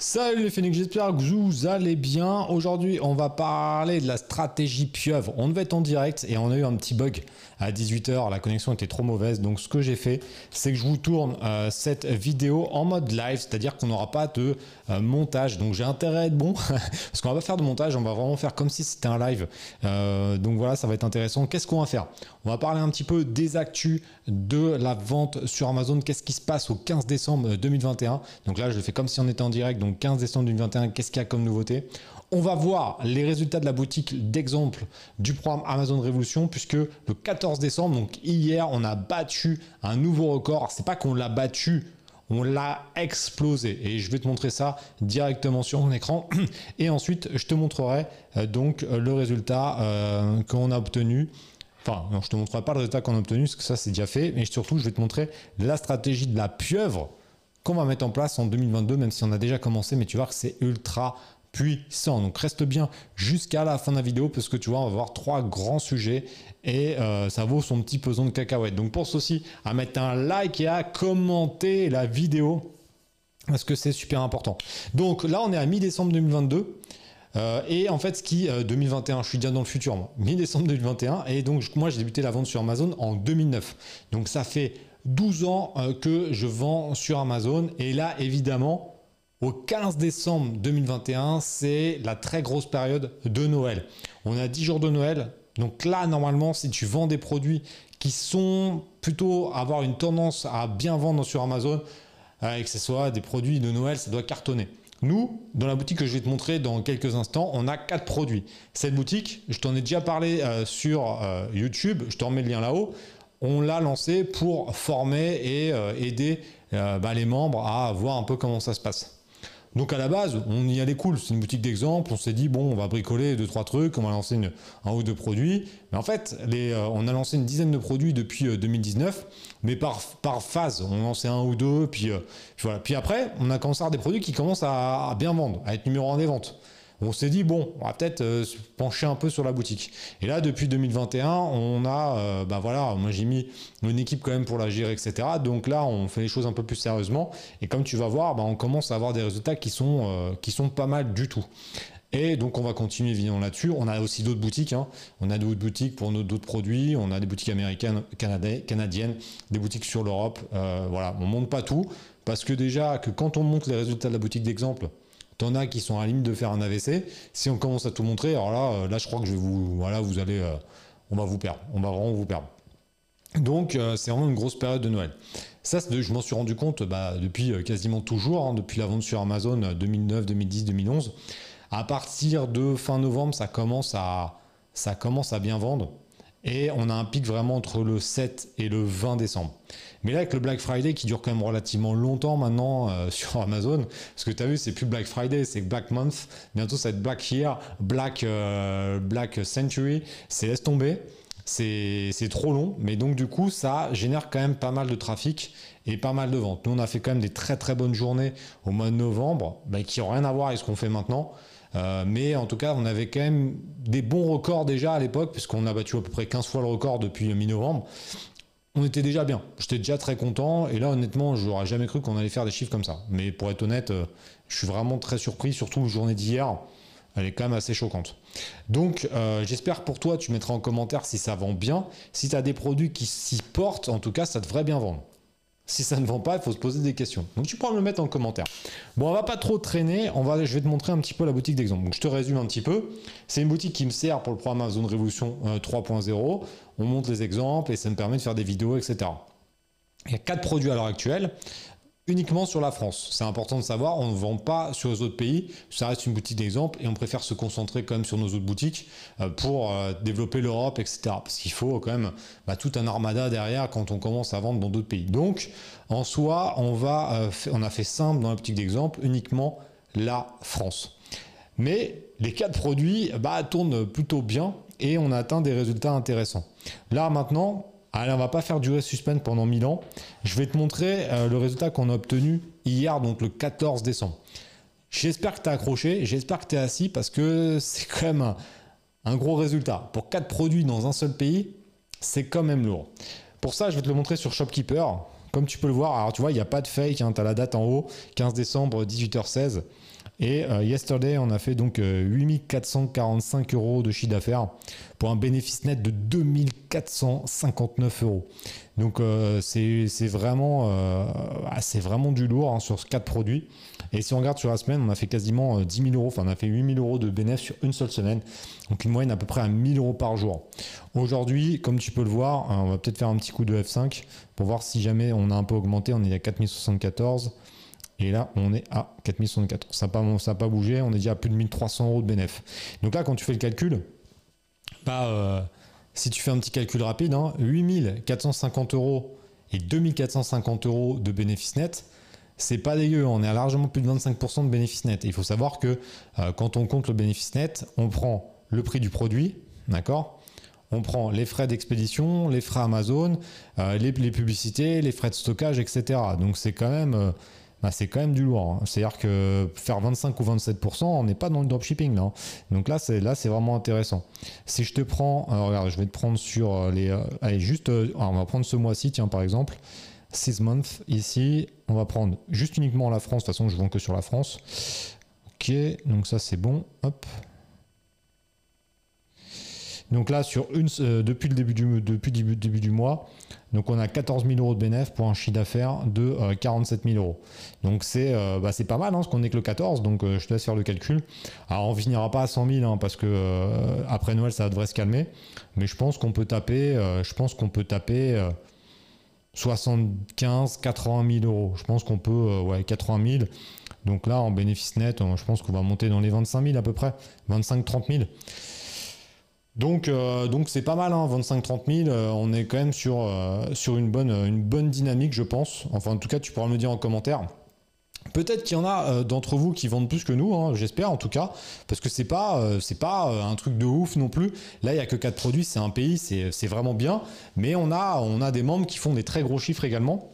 Salut les phénix, j'espère que vous allez bien. Aujourd'hui, on va parler de la stratégie pieuvre. On devait être en direct et on a eu un petit bug à 18h. La connexion était trop mauvaise. Donc, ce que j'ai fait, c'est que je vous tourne euh, cette vidéo en mode live, c'est-à-dire qu'on n'aura pas de euh, montage. Donc, j'ai intérêt à être bon parce qu'on va pas faire de montage. On va vraiment faire comme si c'était un live. Euh, donc, voilà, ça va être intéressant. Qu'est-ce qu'on va faire? On va parler un petit peu des actus de la vente sur Amazon. Qu'est-ce qui se passe au 15 décembre 2021 Donc là, je le fais comme si on était en direct. Donc, 15 décembre 2021, qu'est-ce qu'il y a comme nouveauté? On va voir les résultats de la boutique d'exemple du programme Amazon Révolution puisque le 14 décembre, donc hier, on a battu un nouveau record. C'est pas qu'on l'a battu, on l'a explosé et je vais te montrer ça directement sur mon écran et ensuite je te montrerai euh, donc le résultat euh, qu'on a obtenu Enfin, non, je te montrerai pas le résultat qu'on a obtenu, parce que ça c'est déjà fait, mais surtout je vais te montrer la stratégie de la pieuvre qu'on va mettre en place en 2022, même si on a déjà commencé, mais tu vois que c'est ultra puissant. Donc reste bien jusqu'à la fin de la vidéo parce que tu vois, on va voir trois grands sujets et euh, ça vaut son petit pesant de cacahuètes. Donc pense aussi à mettre un like et à commenter la vidéo parce que c'est super important. Donc là, on est à mi-décembre 2022. Euh, et en fait, ce qui 2021, euh, je suis déjà dans le futur, mi-décembre 2021, et donc moi j'ai débuté la vente sur Amazon en 2009. Donc ça fait 12 ans euh, que je vends sur Amazon. Et là, évidemment, au 15 décembre 2021, c'est la très grosse période de Noël. On a 10 jours de Noël. Donc là, normalement, si tu vends des produits qui sont plutôt avoir une tendance à bien vendre sur Amazon, et que ce soit des produits de Noël, ça doit cartonner. Nous, dans la boutique que je vais te montrer dans quelques instants, on a quatre produits. Cette boutique, je t'en ai déjà parlé euh, sur YouTube, je te remets le lien là-haut on l'a lancé pour former et euh, aider euh, bah, les membres à voir un peu comment ça se passe. Donc à la base, on y allait cool, c'est une boutique d'exemple, on s'est dit bon, on va bricoler deux trois trucs, on va lancer un ou deux produits. Mais en fait, euh, on a lancé une dizaine de produits depuis 2019, mais par, phase, on lançait un ou deux, puis, voilà. Puis après, on a commencé à avoir des produits qui commencent à, à bien vendre, à être numéro un des ventes on s'est dit, bon, on va peut-être euh, pencher un peu sur la boutique. Et là, depuis 2021, on a, euh, bah voilà, moi j'ai mis une équipe quand même pour la gérer, etc. Donc là, on fait les choses un peu plus sérieusement. Et comme tu vas voir, bah, on commence à avoir des résultats qui sont, euh, qui sont pas mal du tout. Et donc on va continuer évidemment là-dessus. On a aussi d'autres boutiques. Hein. On a d'autres boutiques pour d'autres produits. On a des boutiques américaines, canadiennes, des boutiques sur l'Europe. voilà, on monte pas tout parce que déjà que quand on monte les résultats de la boutique d'exemple, T'en as qui sont à la limite de faire un AVC. Si on commence à tout montrer, alors là, euh, là, je crois que je vais vous, voilà, vous allez, euh, on va vous perdre. On va vraiment vous perdre. Donc, euh, c'est vraiment une grosse période de Noël. Ça, je m'en suis rendu compte bah, depuis quasiment toujours, hein, depuis la vente sur Amazon 2009, 2010, 2011. À partir de fin novembre, ça commence à, ça commence à bien vendre. Et on a un pic vraiment entre le 7 et le 20 décembre. Mais là, avec le Black Friday qui dure quand même relativement longtemps maintenant euh, sur Amazon, parce que tu as vu, c'est plus Black Friday, c'est Black Month. Bientôt, ça va être Black Year, Black, euh, Black Century. C'est laisse tomber. C'est trop long, mais donc du coup, ça génère quand même pas mal de trafic et pas mal de ventes. Nous, on a fait quand même des très très bonnes journées au mois de novembre, qui n'ont rien à voir avec ce qu'on fait maintenant. Euh, mais en tout cas, on avait quand même des bons records déjà à l'époque, puisqu'on a battu à peu près 15 fois le record depuis mi-novembre. On était déjà bien. J'étais déjà très content. Et là, honnêtement, je n'aurais jamais cru qu'on allait faire des chiffres comme ça. Mais pour être honnête, euh, je suis vraiment très surpris, surtout la journée d'hier. Elle est quand même assez choquante. Donc, euh, j'espère pour toi, tu mettras en commentaire si ça vend bien. Si tu as des produits qui s'y portent, en tout cas, ça devrait bien vendre. Si ça ne vend pas, il faut se poser des questions. Donc tu pourras me le mettre en commentaire. Bon, on va pas trop traîner. On va, je vais te montrer un petit peu la boutique d'exemple. Donc je te résume un petit peu. C'est une boutique qui me sert pour le programme Amazon Révolution 3.0. Euh, on monte les exemples et ça me permet de faire des vidéos, etc. Il y a quatre produits à l'heure actuelle uniquement sur la France. C'est important de savoir, on ne vend pas sur les autres pays, ça reste une boutique d'exemple et on préfère se concentrer quand même sur nos autres boutiques euh, pour euh, développer l'Europe, etc. Parce qu'il faut quand même bah, tout un armada derrière quand on commence à vendre dans d'autres pays. Donc, en soi, on, va, euh, on a fait simple dans la boutique d'exemple, uniquement la France. Mais les quatre produits bah, tournent plutôt bien et on atteint des résultats intéressants. Là maintenant, Allez, on va pas faire durer suspense pendant 1000 ans. Je vais te montrer euh, le résultat qu'on a obtenu hier, donc le 14 décembre. J'espère que tu as accroché, j'espère que tu es assis parce que c'est quand même un, gros résultat. Pour 4 produits dans un seul pays, c'est quand même lourd. Pour ça, je vais te le montrer sur Shopkeeper. comme tu peux le voir, alors tu vois, il n'y a pas de fake, hein, tu as la date en haut, 15 décembre, 18h16. Et euh, yesterday, on a fait donc 8445 euros de chiffre d'affaires pour un bénéfice net de 2459 euros. Donc c'est vraiment, c'est vraiment du lourd hein, sur 4 produits. Et si on regarde sur la semaine, on a fait quasiment 10 000 euros, enfin on a fait 8 000 euros de bénéfice sur une seule semaine. Donc une moyenne à peu près à 1000 euros par jour. Aujourd'hui, comme tu peux le voir, on va peut-être faire un petit coup de F5 pour voir si jamais on a un peu augmenté. On est à 4074. Et là, on est à 4074. Ça n'a pas, bougé. On est déjà à plus de 1300 euros de bénéfice. Donc là, quand tu fais le calcul, bah, euh, si tu fais un petit calcul rapide, hein, 8450 euros et 2450 euros de bénéfice net, c'est pas dégueu, on est à largement plus de 25% de bénéfice net. il faut savoir que euh, quand on compte le bénéfice net, on prend le prix du produit, d'accord? On prend les frais d'expédition, les frais Amazon, euh, les, publicités, les frais de stockage, etc. Donc c'est quand même, bah, c'est quand même du lourd. Hein. C'est-à-dire que faire 25 ou 27%, on n'est pas dans le dropshipping là. Hein. Donc là, c'est là, c'est vraiment intéressant. Si je te prends, regarde, je vais te prendre sur les, allez juste, on va prendre ce mois-ci, tiens par exemple. 6 months ici. On va prendre juste uniquement la France. De toute façon, je vends que sur la France. Ok, donc ça c'est bon. Hop. Donc là, sur une, euh, depuis le début du, début, du mois, donc on a 14 000 euros de bénéfice pour un chiffre d'affaires de 47 euh, 000 euros. Donc c'est euh, bah, pas mal, hein, parce qu'on est que le 14, donc je te laisse faire le calcul. Alors on finira pas à 100 000, hein, parce que après Noël ça devrait se calmer, mais je pense qu'on peut taper, je pense qu'on peut taper 75, 80 000 euros. Je pense qu'on peut, euh, ouais, 80 000. Donc là, en bénéfice net, je pense qu'on va monter dans les 25 000 à peu près, 25-30 000. Donc, euh, donc c'est pas mal, 25-30 000. on est quand même sur, euh, une, bonne, dynamique, je pense. Enfin, en tout cas, tu pourras me dire en commentaire. Peut-être qu'il y en a euh, d'entre vous qui vendent plus que nous, hein, j'espère en tout cas, parce que c'est pas euh, pas euh, un truc de ouf non plus. Là, il y a que 4 produits, c'est un pays, c'est vraiment bien, mais on a on a des membres qui font des très gros chiffres également.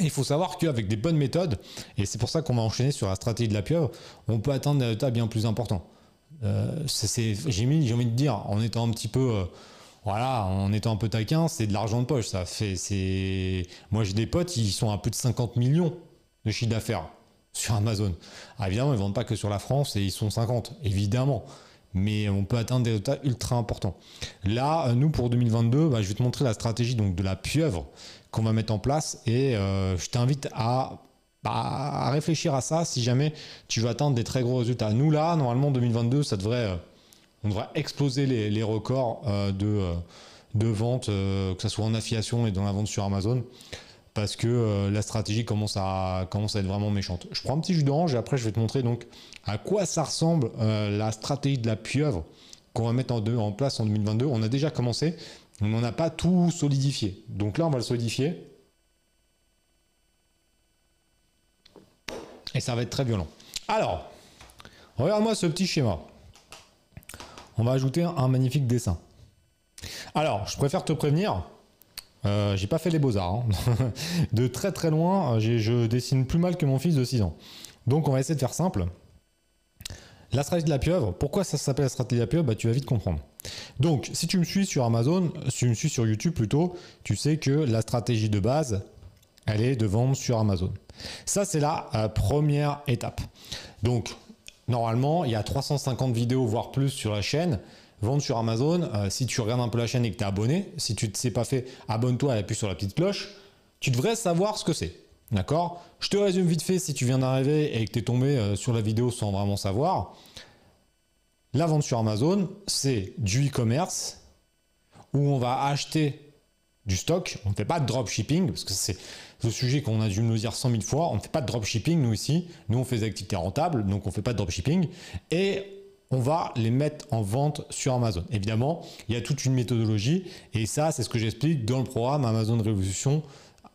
il faut savoir qu'avec des bonnes méthodes, et c'est pour ça qu'on va enchaîner sur la stratégie de la pieuvre, on peut atteindre des résultats bien plus importants. J'ai mis j'ai envie de dire en étant un petit peu voilà, en étant un peu taquin, c'est de l'argent de poche. Ça fait, moi j'ai des potes, ils sont à plus de 50 millions de chiffre d'affaires sur Amazon. Ah, évidemment, ils ne vendent pas que sur la France et ils sont 50, évidemment. Mais on peut atteindre des résultats ultra importants. Là, nous, pour 2022, bah, je vais te montrer la stratégie donc, de la pieuvre qu'on va mettre en place et euh, je t'invite à, bah, à, réfléchir à ça si jamais tu veux atteindre des très gros résultats. Nous, là, normalement, 2022, ça devrait, euh, on devrait exploser les, records euh, de, de vente, que ce soit en affiliation et dans la vente sur Amazon parce que euh, la stratégie commence à, commence être vraiment méchante. Je prends un petit jus d'orange et après je vais te montrer donc à quoi ça ressemble euh, la stratégie de la pieuvre qu'on va mettre en, en, place en 2022. On a déjà commencé, on n'a pas tout solidifié. Donc là, on va le solidifier. Et ça va être très violent. Alors, regarde-moi ce petit schéma. On va ajouter un magnifique dessin. Alors, je préfère te prévenir, euh, j'ai pas fait les beaux-arts. Hein. de très très loin, je dessine plus mal que mon fils de 6 ans. Donc on va essayer de faire simple. La stratégie de la pieuvre, pourquoi ça s'appelle la stratégie de la pieuvre? Bah, Tu vas vite comprendre. Donc, si tu me suis sur Amazon, si tu me suis sur YouTube plutôt, tu sais que la stratégie de base, elle est de vendre sur Amazon. Ça, c'est la euh, première étape. Donc, normalement, il y a 350 vidéos, voire plus sur la chaîne vendre sur Amazon, euh, si tu regardes un peu la chaîne et que tu es abonné, si tu ne sais pas fait, abonne-toi et appuie sur la petite cloche, tu devrais savoir ce que c'est. D'accord? Je te résume vite fait si tu viens d'arriver et que tu es tombé euh, sur la vidéo sans vraiment savoir. La vente sur Amazon, c'est du e-commerce où on va acheter du stock. On ne fait pas de dropshipping parce que c'est le sujet qu'on a dû nous dire 100 000 fois. On ne fait pas de dropshipping nous ici. Nous, on fait des activités rentables, donc on ne fait pas de dropshipping. Et on va les mettre en vente sur Amazon. Évidemment, il y a toute une méthodologie et ça, c'est ce que j'explique dans le programme Amazon Révolution.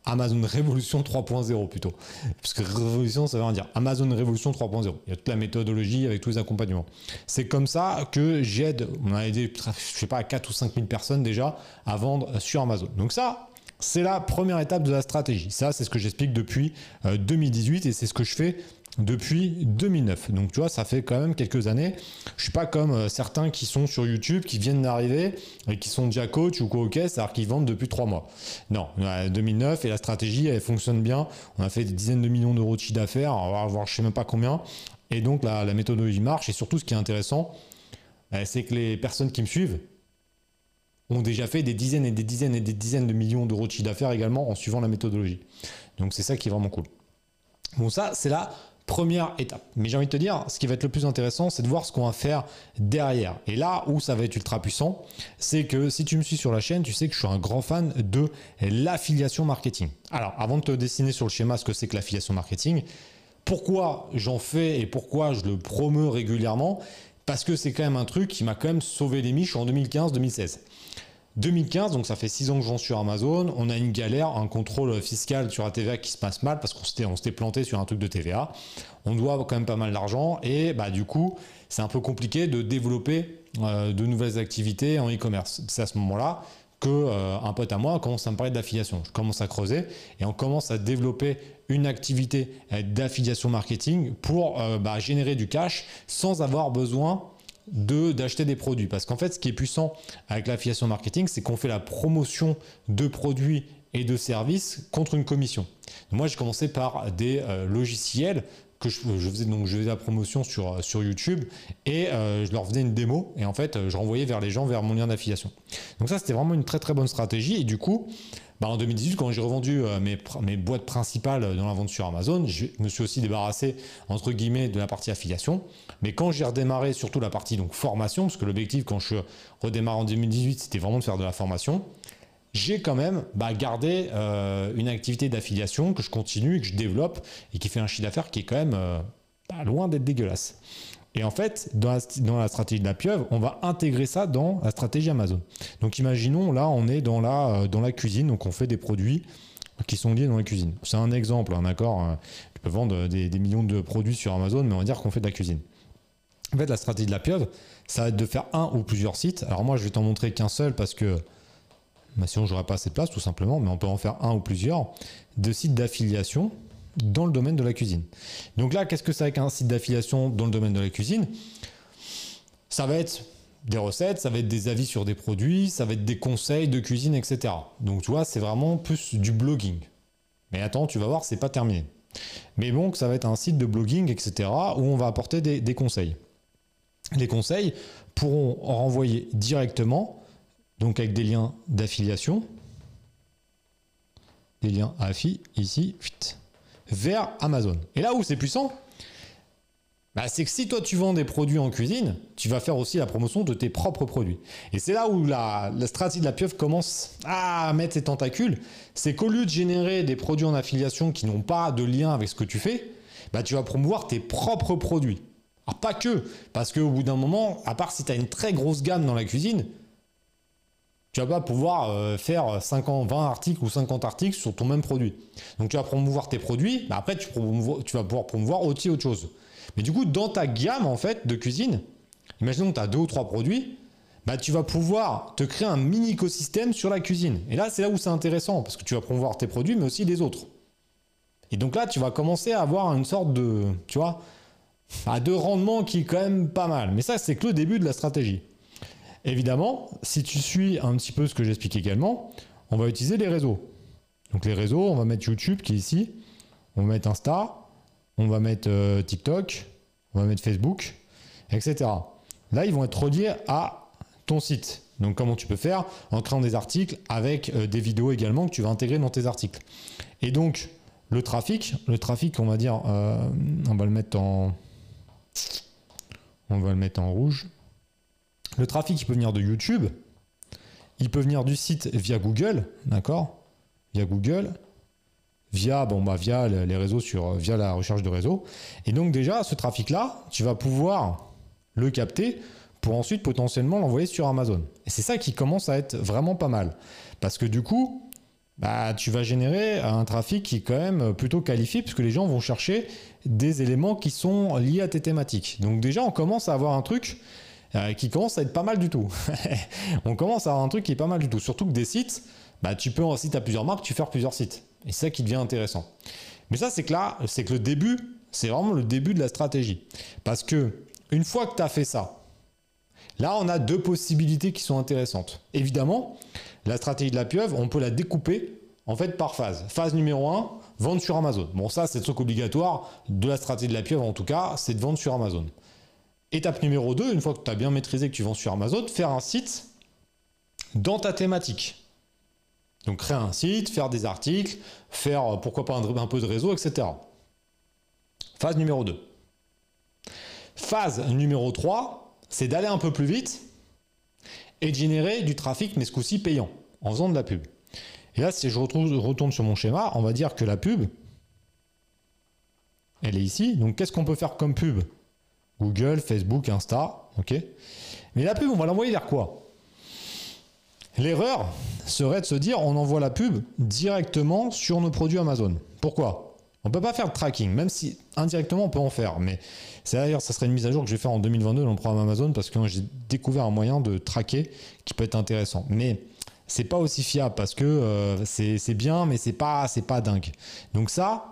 Amazon Révolution 3.0 plutôt. Parce que Révolution, ça veut dire Amazon Révolution 3.0. Il y a toute la méthodologie avec tous les accompagnements. C'est comme ça que j'aide, on a aidé, je sais pas, 4 ou 5 000 personnes déjà à vendre sur Amazon. Donc ça, c'est la première étape de la stratégie. Ça, c'est ce que j'explique depuis 2018 euh, et c'est ce que je fais depuis 2009. Donc tu vois, ça fait quand même quelques années. Je suis pas comme euh, certains qui sont sur YouTube, qui viennent d'arriver et qui sont déjà coach ou co c'est-à-dire qu'ils vendent depuis trois mois. Non, 2009 et la stratégie, elle fonctionne bien. On a fait des dizaines de millions d'euros de chiffre d'affaires, on va voir je sais même pas combien. Et donc la, la méthodologie marche. Et surtout, ce qui est intéressant, euh, c'est que les personnes qui me suivent ont déjà fait des dizaines et des dizaines et des dizaines de millions d'euros de chiffre d'affaires également en suivant la méthodologie. Donc c'est ça qui est vraiment cool. Bon, ça, c'est la première étape. Mais j'ai envie de te dire, ce qui va être le plus intéressant, c'est de voir ce qu'on va faire derrière. Et là où ça va être ultra puissant, c'est que si tu me suis sur la chaîne, tu sais que je suis un grand fan de l'affiliation marketing. Alors, avant de te dessiner sur le schéma ce que c'est que l'affiliation marketing, pourquoi j'en fais et pourquoi je le promeux régulièrement? Parce que c'est quand même un truc qui m'a quand même sauvé les miches en 2015-2016. 2015, donc ça fait 6 ans que j'en suis sur Amazon, on a une galère, un contrôle fiscal sur la TVA qui se passe mal parce qu'on s'était, planté sur un truc de TVA. On doit quand même pas mal d'argent et bah, du coup, c'est un peu compliqué de développer euh, de nouvelles activités en e-commerce. C'est à ce moment-là que euh, un pote à moi commence à me parler d'affiliation. Je commence à creuser et on commence à développer une activité euh, d'affiliation marketing pour bah, générer du cash sans avoir besoin de d'acheter des produits. Parce qu'en fait, ce qui est puissant avec l'affiliation marketing, c'est qu'on fait la promotion de produits et de services contre une commission. Moi, j'ai commencé par des euh, logiciels que je, faisais donc je faisais la promotion sur, euh, sur YouTube et euh, je leur faisais une démo et en fait je renvoyais vers les gens vers mon lien d'affiliation. Donc ça c'était vraiment une très très bonne stratégie et du coup bah, en 2018, quand j'ai revendu euh, mes, boîtes principales dans la vente sur Amazon, je me suis aussi débarrassé, entre guillemets, de la partie affiliation. Mais quand j'ai redémarré surtout la partie donc, formation, parce que l'objectif quand je redémarre en 2018, c'était vraiment de faire de la formation, j'ai quand même bah, gardé euh, une activité d'affiliation que je continue et que je développe et qui fait un chiffre d'affaires qui est quand même euh, pas loin d'être dégueulasse. Et en fait, dans la, stratégie de la pieuvre, on va intégrer ça dans la stratégie Amazon. Donc imaginons, là, on est dans la, euh, cuisine, donc on fait des produits qui sont liés dans la cuisine. C'est un exemple, hein, d'accord euh, Tu peux vendre des, millions de produits sur Amazon, mais on va dire qu'on fait de la cuisine. En fait, la stratégie de la pieuvre, ça va être de faire un ou plusieurs sites. Alors moi, je vais t'en montrer qu'un seul parce que bah, sinon, j'aurais pas assez de place, tout simplement, mais on peut en faire un ou plusieurs. De sites d'affiliation dans le domaine de la cuisine. Donc là, qu'est-ce que c'est qu'un site d'affiliation dans le domaine de la cuisine? Ça va être des recettes, ça va être des avis sur des produits, ça va être des conseils de cuisine, etc. Donc tu vois, c'est vraiment plus du blogging. Mais attends, tu vas voir, c'est pas terminé. Mais bon, ça va être un site de blogging, etc., où on va apporter des, conseils. Les conseils pourront renvoyer directement, donc avec des liens d'affiliation, des liens affi, ici, vite vers Amazon. Et là où c'est puissant, bah, c'est que si toi tu vends des produits en cuisine, tu vas faire aussi la promotion de tes propres produits. Et c'est là où la, stratégie de la pieuvre commence à mettre ses tentacules. C'est qu'au lieu de générer des produits en affiliation qui n'ont pas de lien avec ce que tu fais, bah, tu vas promouvoir tes propres produits. Alors pas que, parce qu'au bout d'un moment, à part si tu as une très grosse gamme dans la cuisine, tu vas pas pouvoir euh, faire 50, 20 articles ou 50 articles sur ton même produit. Donc tu vas promouvoir tes produits, mais après tu, vas pouvoir promouvoir aussi autre chose. Mais du coup, dans ta gamme en fait de cuisine, imaginons que tu as deux ou trois produits, bah, tu vas pouvoir te créer un mini écosystème sur la cuisine. Et là, c'est là où c'est intéressant, parce que tu vas promouvoir tes produits, mais aussi les autres. Et donc là, tu vas commencer à avoir une sorte de, tu vois, de rendement qui est quand même pas mal. Mais ça, c'est que le début de la stratégie. Évidemment, si tu suis un petit peu ce que j'explique également, on va utiliser les réseaux. Donc les réseaux, on va mettre YouTube qui est ici, on va mettre Insta, on va mettre euh, TikTok, on va mettre Facebook, etc. Là, ils vont être reliés à ton site. Donc comment tu peux faire En créant des articles avec euh, des vidéos également que tu vas intégrer dans tes articles. Et donc le trafic, le trafic, on va dire, euh, on va le mettre en, on va le mettre en rouge. Le trafic, il peut venir de YouTube, il peut venir du site via Google, d'accord? Via Google, via, bon, bah, via les réseaux, sur, via la recherche de réseau. Et donc déjà, ce trafic-là, tu vas pouvoir le capter pour ensuite potentiellement l'envoyer sur Amazon. Et c'est ça qui commence à être vraiment pas mal. Parce que du coup, bah, tu vas générer un trafic qui est quand même plutôt qualifié, puisque les gens vont chercher des éléments qui sont liés à tes thématiques. Donc déjà, on commence à avoir un truc euh, qui commence à être pas mal du tout. on commence à avoir un truc qui est pas mal du tout. Surtout que des sites, bah, tu peux, si tu as plusieurs marques, tu fais plusieurs sites. Et c'est ça qui devient intéressant. Mais ça, c'est que là, c'est que le début c'est vraiment le début de la stratégie. Parce que une fois que tu as fait ça, là, on a deux possibilités qui sont intéressantes. Évidemment, la stratégie de la pieuvre, on peut la découper en fait par phase. Phase numéro 1, vendre sur Amazon. Bon, ça, c'est le truc obligatoire de la stratégie de la pieuvre, en tout cas, c'est de vendre sur Amazon. Étape numéro 2, une fois que tu as bien maîtrisé que tu vends sur Amazon, faire un site dans ta thématique. Donc créer un site, faire des articles, faire euh, pourquoi pas un, peu de réseau, etc. Phase numéro 2. Phase numéro 3, c'est d'aller un peu plus vite et de générer du trafic, mais ce coup-ci payant, en faisant de la pub. Et là, si je retourne sur mon schéma, on va dire que la pub, elle est ici. Donc qu'est-ce qu'on peut faire comme pub? Google, Facebook, Insta, ok Mais la pub, on va l'envoyer vers quoi? L'erreur serait de se dire on envoie la pub directement sur nos produits Amazon. Pourquoi? On ne peut pas faire de tracking, même si indirectement on peut en faire. Mais c'est d'ailleurs, ça serait une mise à jour que je vais faire en 2022 dans le programme Amazon parce que j'ai découvert un moyen de traquer qui peut être intéressant. Mais c'est pas aussi fiable parce que euh, c'est bien, mais c'est pas, pas dingue. Donc ça,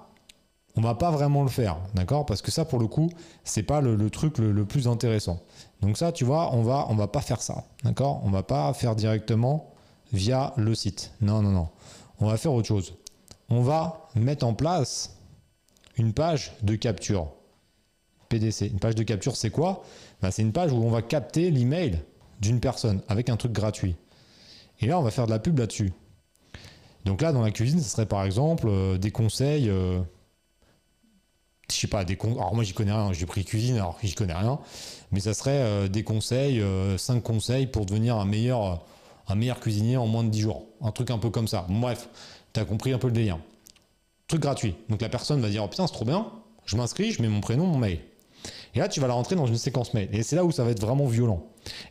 on va pas vraiment le faire, d'accord? Parce que ça, pour le coup, c'est pas le, truc le, plus intéressant. Donc ça, tu vois, on va, on va pas faire ça, d'accord? On va pas faire directement via le site. Non, non, non. On va faire autre chose. On va mettre en place une page de capture. PDC. Une page de capture, c'est quoi? Ben, C'est une page où on va capter l'email d'une personne avec un truc gratuit. Et là, on va faire de la pub là-dessus. Donc là, dans la cuisine, ce serait par exemple euh, des conseils. Euh, je sais pas, des Alors moi, j'y connais rien. J'ai pris cuisine, alors j'y connais rien. Mais ça serait euh, des conseils, 5 conseils pour devenir un meilleur, un meilleur cuisinier en moins de 10 jours. Un truc un peu comme ça. Bref, tu as compris un peu le délire. Truc gratuit. Donc la personne va dire Oh putain, c'est trop bien. Je m'inscris, je mets mon prénom, mon mail. Et là, tu vas la rentrer dans une séquence mail. Et c'est là où ça va être vraiment violent.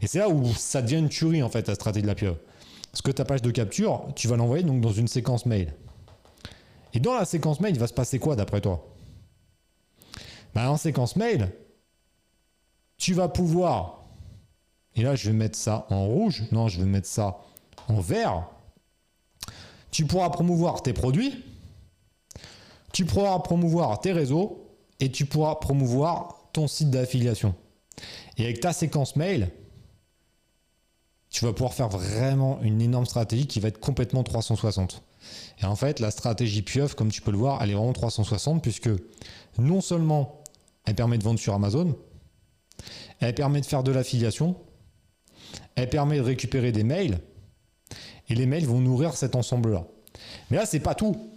Et c'est là où ça devient une tuerie, en fait, la stratégie de la pieuvre. Parce que ta page de capture, tu vas l'envoyer donc dans une séquence mail. Et dans la séquence mail, il va se passer quoi d'après toi? Ben, En séquence mail, tu vas pouvoir, et là je vais mettre ça en rouge, non je vais mettre ça en vert, tu pourras promouvoir tes produits, tu pourras promouvoir tes réseaux et tu pourras promouvoir ton site d'affiliation. Et avec ta séquence mail, tu vas pouvoir faire vraiment une énorme stratégie qui va être complètement 360. Et en fait, la stratégie pieuvre, comme tu peux le voir, elle est vraiment 360 puisque non seulement elle permet de vendre sur Amazon, elle permet de faire de l'affiliation, elle permet de récupérer des mails, et les mails vont nourrir cet ensemble-là. Mais là, c'est pas tout.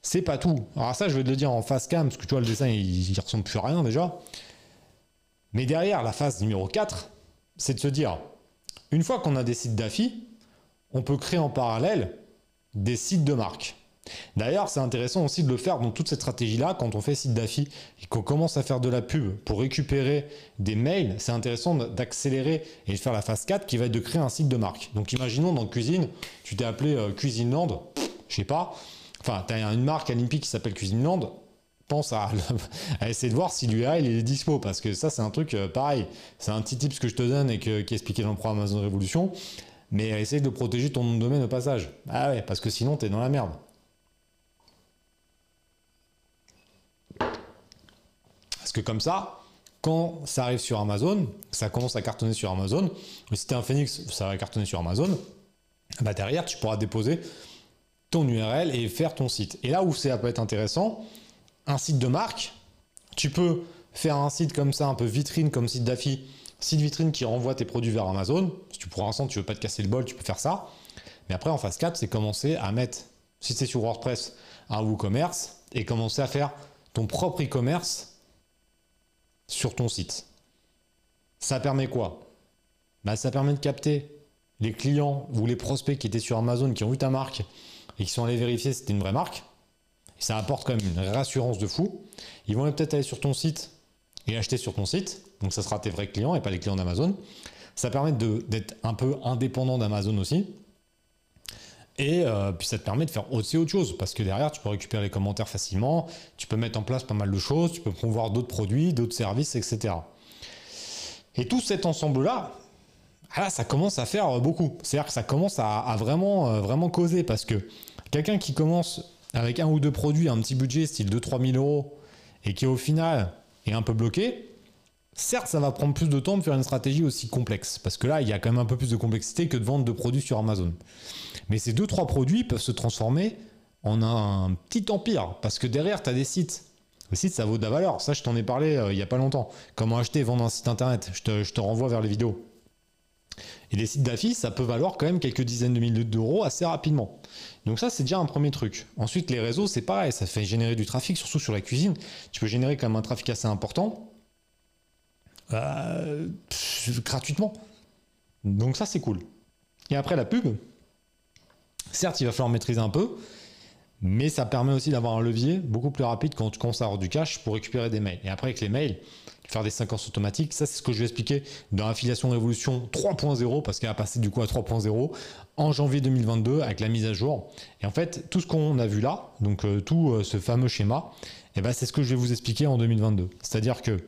C'est pas tout. Alors ça, je vais te le dire en face cam, parce que tu vois, le dessin, il, il ressemble plus à rien déjà. Mais derrière, la phase numéro 4, c'est de se dire, une fois qu'on a des sites d'affi, on peut créer en parallèle des sites de marque. D'ailleurs, c'est intéressant aussi de le faire dans toute cette stratégie-là, quand on fait site d'affi et qu'on commence à faire de la pub pour récupérer des mails, c'est intéressant d'accélérer et de faire la phase 4 qui va être de créer un site de marque. Donc imaginons dans Cuisine, tu t'es appelé euh, Cuisine Land, je sais pas, enfin, tu as une marque olympique qui s'appelle Cuisine Land, pense à, essayer de voir si l'URL est dispo parce que ça c'est un truc euh, pareil. C'est un petit tip que je te donne et qui est expliqué dans le programme Amazon Révolution. Mais essaye de protéger ton nom de domaine au passage. Ah ouais parce que sinon tu es dans la merde parce que comme ça quand ça arrive sur Amazon ça commence à cartonner sur Amazon si tu es un Phoenix ça va cartonner sur Amazon bah derrière tu pourras déposer ton URL et faire ton site et là où ça peut être intéressant un site de marque, tu peux faire un site comme ça, un peu vitrine comme site d'affi, site vitrine qui renvoie tes produits vers Amazon. Si tu pour l'instant tu veux pas te casser le bol, tu peux faire ça. Mais après en phase 4, c'est commencer à mettre, si c'est sur WordPress, un WooCommerce et commencer à faire ton propre e-commerce sur ton site. Ça permet quoi? Bah, Ça permet de capter les clients ou les prospects qui étaient sur Amazon, qui ont vu ta marque et qui sont allés vérifier si c'était une vraie marque ça apporte quand même une rassurance de fou. Ils vont peut-être aller sur ton site et acheter sur ton site. Donc ça sera tes vrais clients et pas les clients d'Amazon. Ça permet d'être un peu indépendant d'Amazon aussi. Et euh, puis ça te permet de faire aussi autre chose parce que derrière tu peux récupérer les commentaires facilement, tu peux mettre en place pas mal de choses, tu peux promouvoir d'autres produits, d'autres services, etc. Et tout cet ensemble-là, ah ça commence à faire beaucoup. C'est-à-dire que ça commence à, vraiment, euh, vraiment causer parce que quelqu'un qui commence avec un ou deux produits, un petit budget, style 2-3 000 euros, et qui au final est un peu bloqué, certes, ça va prendre plus de temps de faire une stratégie aussi complexe. Parce que là, il y a quand même un peu plus de complexité que de vendre de produits sur Amazon. Mais ces deux, trois produits peuvent se transformer en un petit empire. Parce que derrière, tu as des sites. Le site, ça vaut de la valeur. Ça, je t'en ai parlé euh, il n'y a pas longtemps. Comment acheter et vendre un site internet. Je te, je te renvoie vers les vidéos. Et les sites d'affiches, ça peut valoir quand même quelques dizaines de milliers d'euros assez rapidement. Donc ça, c'est déjà un premier truc. Ensuite, les réseaux, c'est pareil, ça fait générer du trafic, surtout sur la cuisine. Tu peux générer quand même un trafic assez important euh, gratuitement. Donc ça, c'est cool. Et après, la pub, certes, il va falloir maîtriser un peu, mais ça permet aussi d'avoir un levier beaucoup plus rapide quand tu commences à avoir du cash pour récupérer des mails. Et après, avec les mails, faire des séquences automatiques. Ça, c'est ce que je vais expliquer dans Affiliation Révolution 3.0, parce qu'elle a passé du coup à 3.0 en janvier 2022 avec la mise à jour. Et en fait, tout ce qu'on a vu là, donc euh, tout euh, ce fameux schéma, et eh ben, c'est ce que je vais vous expliquer en 2022. C'est-à-dire que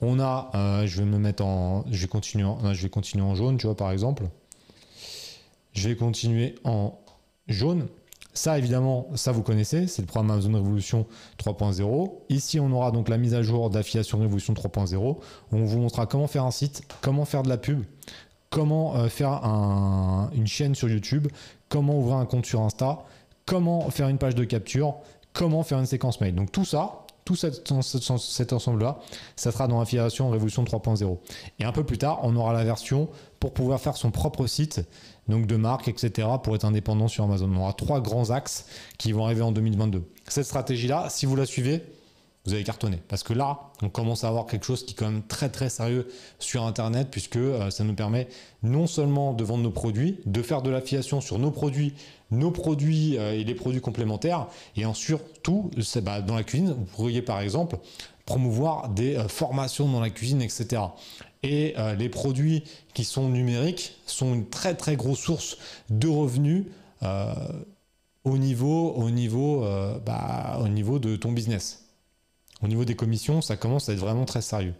on a, euh, je vais me mettre en, je vais continuer, en, je vais en jaune, tu vois par exemple. Je vais continuer en jaune. Ça, évidemment, ça vous connaissez, c'est le programme Amazon Révolution 3.0. Ici, on aura donc la mise à jour d'affiliation Révolution 3.0. On vous montrera comment faire un site, comment faire de la pub, comment euh, faire une chaîne sur YouTube, comment ouvrir un compte sur Insta, comment faire une page de capture, comment faire une séquence mail. Donc tout ça, tout cet, ensemble-là, ça sera dans Affiliation Révolution 3.0. Et un peu plus tard, on aura la version pour pouvoir faire son propre site donc de marque, etc., pour être indépendant sur Amazon. On aura trois grands axes qui vont arriver en 2022. Cette stratégie-là, si vous la suivez, vous allez cartonner. Parce que là, on commence à avoir quelque chose qui est quand même très très sérieux sur Internet, puisque euh, ça nous permet non seulement de vendre nos produits, de faire de l'affiliation sur nos produits, nos produits euh, et les produits complémentaires, et en surtout, bah, dans la cuisine, vous pourriez par exemple promouvoir des euh, formations dans la cuisine, etc. Et les produits qui sont numériques sont une très très grosse source de revenus au, niveau, au, niveau, bah, au niveau de ton business. Au niveau des commissions, ça commence à être vraiment très sérieux.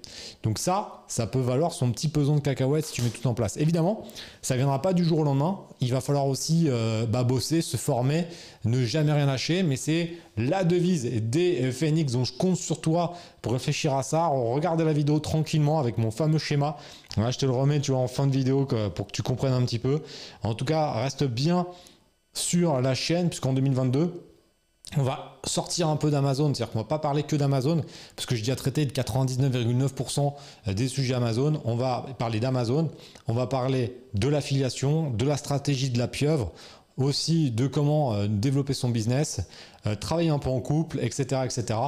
Donc ça, ça peut valoir son petit pesant de cacahuètes si tu mets tout en place. Évidemment, ça ne viendra pas du jour au lendemain. Il va falloir aussi euh, bah, bosser, se former, ne jamais rien lâcher. Mais c'est la devise des Phoenix dont je compte sur toi pour réfléchir à ça. Regardez la vidéo tranquillement avec mon fameux schéma. je te le remets tu en fin de vidéo pour que tu comprennes un petit peu. En tout cas, reste bien sur la chaîne puisqu'en 2022, on va sortir un peu d'Amazon, c'est-à-dire qu'on va pas parler que d'Amazon, parce que je dis à traiter de 99,9% des sujets Amazon. On va parler d'Amazon, on va parler de l'affiliation, de la stratégie de la pieuvre, aussi de comment euh, développer son business, euh, travailler un peu en couple, etc., etc.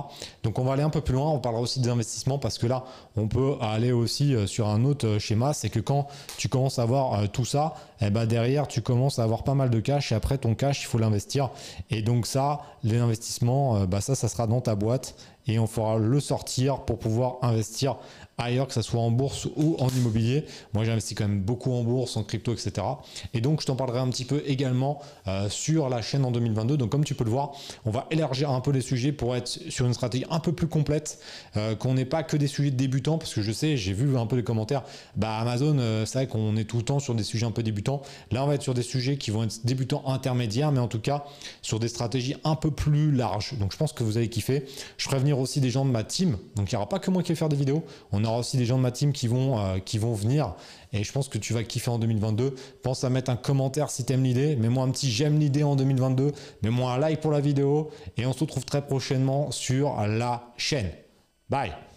Donc on va aller un peu plus loin, on parlera aussi des investissements parce que là, on peut aller aussi euh, sur un autre schéma, c'est que quand tu commences à avoir tout ça, eh ben derrière, tu commences à avoir pas mal de cash et après ton cash, il faut l'investir. Et donc ça, les investissements, bah ça, ça sera dans ta boîte et on fera le sortir pour pouvoir investir ailleurs, que ce soit en bourse ou en immobilier. Moi, j'investis quand même beaucoup en bourse, en crypto, etc. Et donc, je t'en parlerai un petit peu également euh, sur la chaîne en 2022. Donc, comme tu peux le voir, on va élargir un peu les sujets pour être sur une stratégie un peu plus complète, euh, qu'on n'ait pas que des sujets de débutants, parce que je sais, j'ai vu un peu les commentaires, bah Amazon, euh, c'est vrai qu'on est tout le temps sur des sujets un peu débutants. Là, on va être sur des sujets qui vont être débutants intermédiaires, mais en tout cas sur des stratégies un peu plus larges. Donc, je pense que vous allez kiffer. Je ferai venir aussi des gens de ma team. Donc, il n'y aura pas que moi qui vais faire des vidéos. On aura aussi des gens de ma team qui vont, euh, qui vont venir. Et je pense que tu vas kiffer en 2022. Pense à mettre un commentaire si tu aimes l'idée. Mets-moi un petit j'aime l'idée en 2022. Mets-moi un like pour la vidéo. Et on se retrouve très prochainement sur la chaîne. Bye